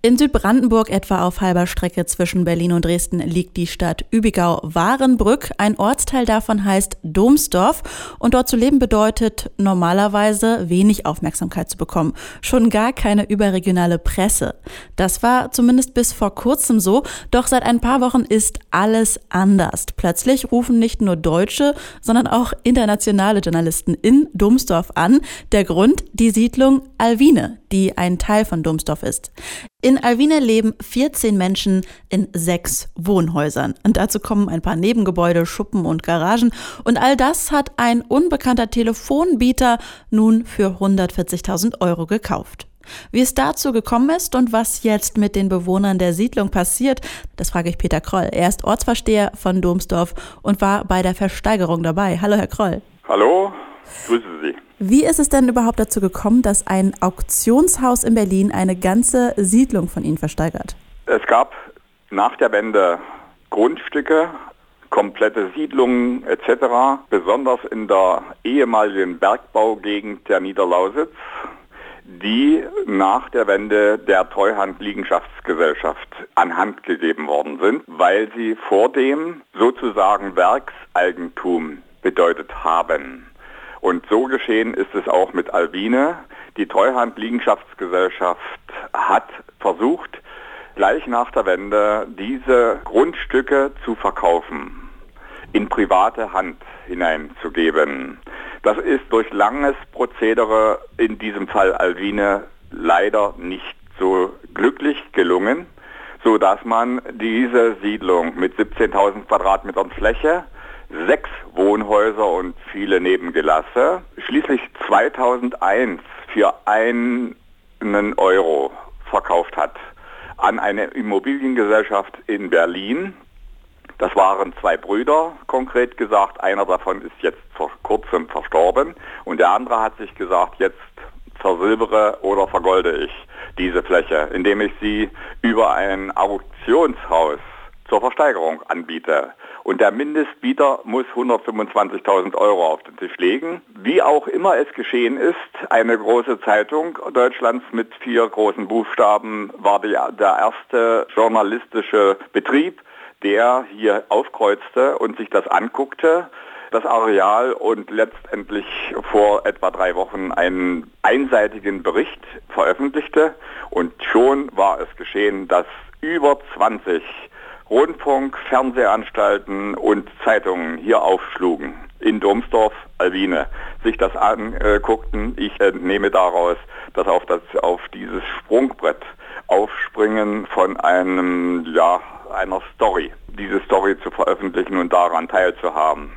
In Südbrandenburg, etwa auf halber Strecke zwischen Berlin und Dresden, liegt die Stadt Übigau-Warenbrück. Ein Ortsteil davon heißt Domsdorf. Und dort zu leben bedeutet normalerweise wenig Aufmerksamkeit zu bekommen. Schon gar keine überregionale Presse. Das war zumindest bis vor kurzem so. Doch seit ein paar Wochen ist alles anders. Plötzlich rufen nicht nur deutsche, sondern auch internationale Journalisten in Domsdorf an. Der Grund? Die Siedlung Alwine, die ein Teil von Domsdorf ist. In Alwine leben 14 Menschen in sechs Wohnhäusern. Und dazu kommen ein paar Nebengebäude, Schuppen und Garagen. Und all das hat ein unbekannter Telefonbieter nun für 140.000 Euro gekauft. Wie es dazu gekommen ist und was jetzt mit den Bewohnern der Siedlung passiert, das frage ich Peter Kroll. Er ist Ortsversteher von Domsdorf und war bei der Versteigerung dabei. Hallo, Herr Kroll. Hallo, grüße Sie. Wie ist es denn überhaupt dazu gekommen, dass ein Auktionshaus in Berlin eine ganze Siedlung von Ihnen versteigert? Es gab nach der Wende Grundstücke, komplette Siedlungen etc., besonders in der ehemaligen Bergbaugegend der Niederlausitz, die nach der Wende der Treuhand-Liegenschaftsgesellschaft anhand gegeben worden sind, weil sie vor dem sozusagen Werkseigentum bedeutet haben. Und so geschehen ist es auch mit Albine. Die Treuhand-Liegenschaftsgesellschaft hat versucht, gleich nach der Wende diese Grundstücke zu verkaufen, in private Hand hineinzugeben. Das ist durch langes Prozedere in diesem Fall Alvine leider nicht so glücklich gelungen, so dass man diese Siedlung mit 17.000 Quadratmetern Fläche sechs Wohnhäuser und viele Nebengelasse. Schließlich 2001 für einen Euro verkauft hat an eine Immobiliengesellschaft in Berlin. Das waren zwei Brüder, konkret gesagt. Einer davon ist jetzt vor kurzem verstorben und der andere hat sich gesagt, jetzt versilbere oder vergolde ich diese Fläche, indem ich sie über ein Auktionshaus zur Versteigerung anbiete. Und der Mindestbieter muss 125.000 Euro auf den Tisch legen. Wie auch immer es geschehen ist, eine große Zeitung Deutschlands mit vier großen Buchstaben war die, der erste journalistische Betrieb, der hier aufkreuzte und sich das anguckte das Areal und letztendlich vor etwa drei Wochen einen einseitigen Bericht veröffentlichte. Und schon war es geschehen, dass über 20 Rundfunk, Fernsehanstalten und Zeitungen hier aufschlugen. In Domsdorf, Alwine, sich das anguckten. Ich entnehme daraus, dass auf, das, auf dieses Sprungbrett aufspringen von einem, ja, einer Story, diese Story zu veröffentlichen und daran teilzuhaben.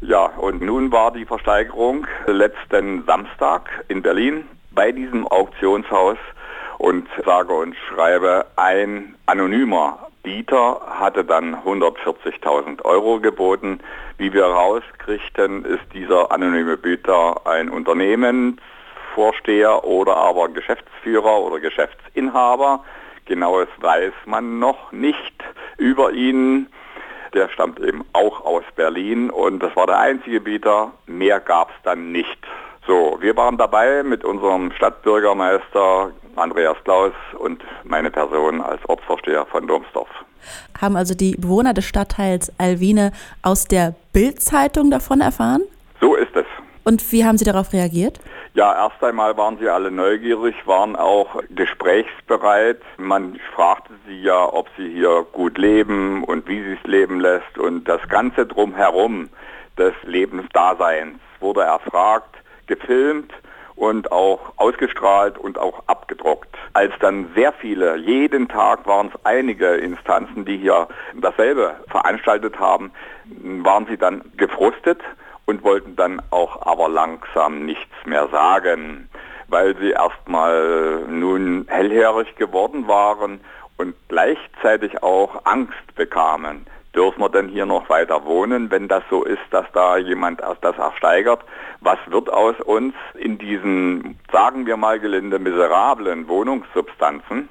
Ja, und nun war die Versteigerung letzten Samstag in Berlin bei diesem Auktionshaus und sage und schreibe ein anonymer Bieter hatte dann 140.000 Euro geboten. Wie wir rauskriegten, ist dieser anonyme Bieter ein Unternehmensvorsteher oder aber Geschäftsführer oder Geschäftsinhaber. Genaues weiß man noch nicht über ihn. Der stammt eben auch aus Berlin und das war der einzige Bieter. Mehr gab es dann nicht. So, wir waren dabei mit unserem Stadtbürgermeister Andreas Klaus und meine Person als Ortsvorsteher von Domsdorf. Haben also die Bewohner des Stadtteils Alwine aus der Bild-Zeitung davon erfahren? So ist es. Und wie haben Sie darauf reagiert? Ja, erst einmal waren sie alle neugierig, waren auch gesprächsbereit. Man fragte sie ja, ob sie hier gut leben und wie sie es leben lässt. Und das Ganze drumherum des Lebensdaseins wurde erfragt, gefilmt und auch ausgestrahlt und auch abgedruckt. Als dann sehr viele, jeden Tag waren es einige Instanzen, die hier dasselbe veranstaltet haben, waren sie dann gefrustet und wollten dann auch aber langsam nichts mehr sagen, weil sie erstmal nun hellhörig geworden waren und gleichzeitig auch Angst bekamen dürfen wir denn hier noch weiter wohnen, wenn das so ist, dass da jemand das ersteigert? Was wird aus uns in diesen, sagen wir mal gelinde, miserablen Wohnungssubstanzen?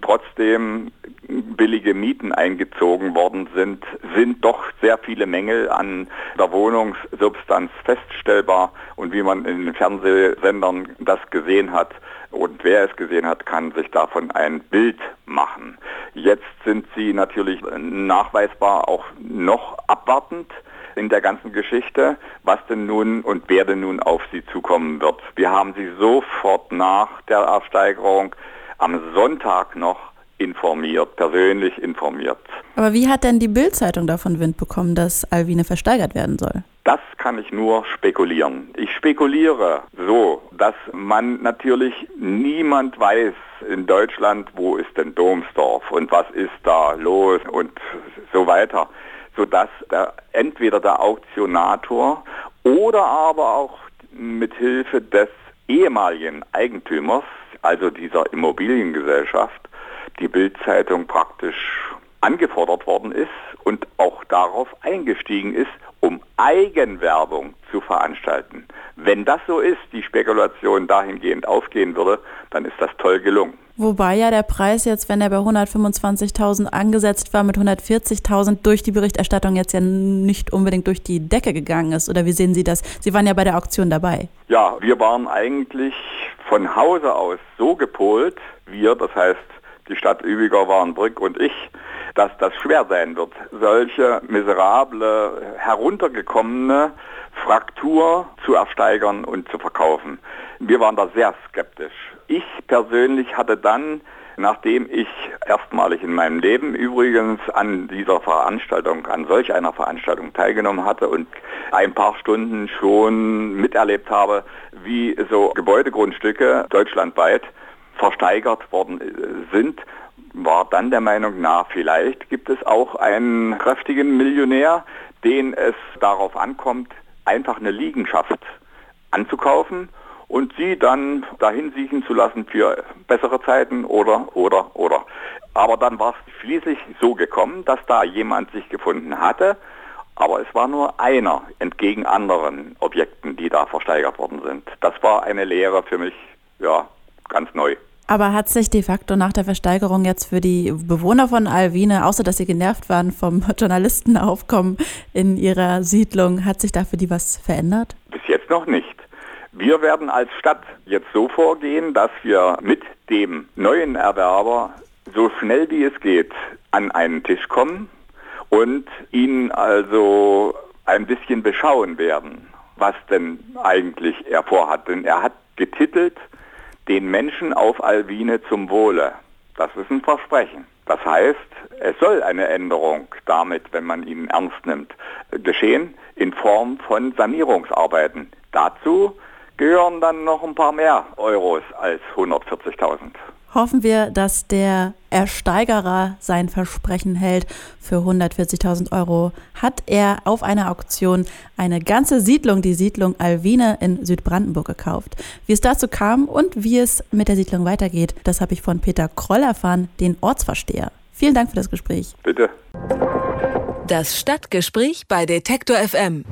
Trotzdem billige Mieten eingezogen worden sind, sind doch sehr viele Mängel an der Wohnungssubstanz feststellbar. Und wie man in den Fernsehsendern das gesehen hat, und wer es gesehen hat, kann sich davon ein Bild machen. Jetzt sind sie natürlich nachweisbar auch noch abwartend in der ganzen Geschichte, was denn nun und wer denn nun auf sie zukommen wird. Wir haben sie sofort nach der Ersteigerung am Sonntag noch informiert, persönlich informiert. Aber wie hat denn die Bild-Zeitung davon Wind bekommen, dass Alwine versteigert werden soll? Das kann ich nur spekulieren. Ich spekuliere so, dass man natürlich niemand weiß in Deutschland, wo ist denn Domsdorf und was ist da los und so weiter, sodass der, entweder der Auktionator oder aber auch mit Hilfe des ehemaligen Eigentümers, also dieser Immobiliengesellschaft, die Bildzeitung praktisch angefordert worden ist und auch darauf eingestiegen ist, um Eigenwerbung zu veranstalten. Wenn das so ist, die Spekulation dahingehend aufgehen würde, dann ist das toll gelungen. Wobei ja der Preis jetzt, wenn er bei 125.000 angesetzt war, mit 140.000 durch die Berichterstattung jetzt ja nicht unbedingt durch die Decke gegangen ist. Oder wie sehen Sie das? Sie waren ja bei der Auktion dabei. Ja, wir waren eigentlich von Hause aus so gepolt, wir, das heißt die Stadt Übiger waren Brück und ich, dass das schwer sein wird, solche miserable, heruntergekommene Fraktur zu ersteigern und zu verkaufen. Wir waren da sehr skeptisch. Ich persönlich hatte dann, nachdem ich erstmalig in meinem Leben übrigens an dieser Veranstaltung, an solch einer Veranstaltung teilgenommen hatte und ein paar Stunden schon miterlebt habe, wie so Gebäudegrundstücke deutschlandweit versteigert worden äh, sind, war dann der Meinung, na, vielleicht gibt es auch einen kräftigen Millionär, den es darauf ankommt, einfach eine Liegenschaft anzukaufen und sie dann dahin siechen zu lassen für bessere Zeiten oder, oder, oder. Aber dann war es schließlich so gekommen, dass da jemand sich gefunden hatte, aber es war nur einer entgegen anderen Objekten, die da versteigert worden sind. Das war eine Lehre für mich, ja, ganz neu. Aber hat sich de facto nach der Versteigerung jetzt für die Bewohner von Alwine, außer dass sie genervt waren vom Journalistenaufkommen in ihrer Siedlung, hat sich da für die was verändert? Bis jetzt noch nicht. Wir werden als Stadt jetzt so vorgehen, dass wir mit dem neuen Erwerber so schnell wie es geht an einen Tisch kommen und ihn also ein bisschen beschauen werden, was denn eigentlich er vorhat. Denn er hat getitelt, den Menschen auf Alwine zum Wohle. Das ist ein Versprechen. Das heißt, es soll eine Änderung damit, wenn man ihn ernst nimmt, geschehen in Form von Sanierungsarbeiten. Dazu gehören dann noch ein paar mehr Euros als 140.000 hoffen wir, dass der Ersteigerer sein Versprechen hält. Für 140.000 Euro hat er auf einer Auktion eine ganze Siedlung, die Siedlung Alwine in Südbrandenburg gekauft. Wie es dazu kam und wie es mit der Siedlung weitergeht, das habe ich von Peter Kroll erfahren, den Ortsversteher. Vielen Dank für das Gespräch. Bitte. Das Stadtgespräch bei Detektor FM.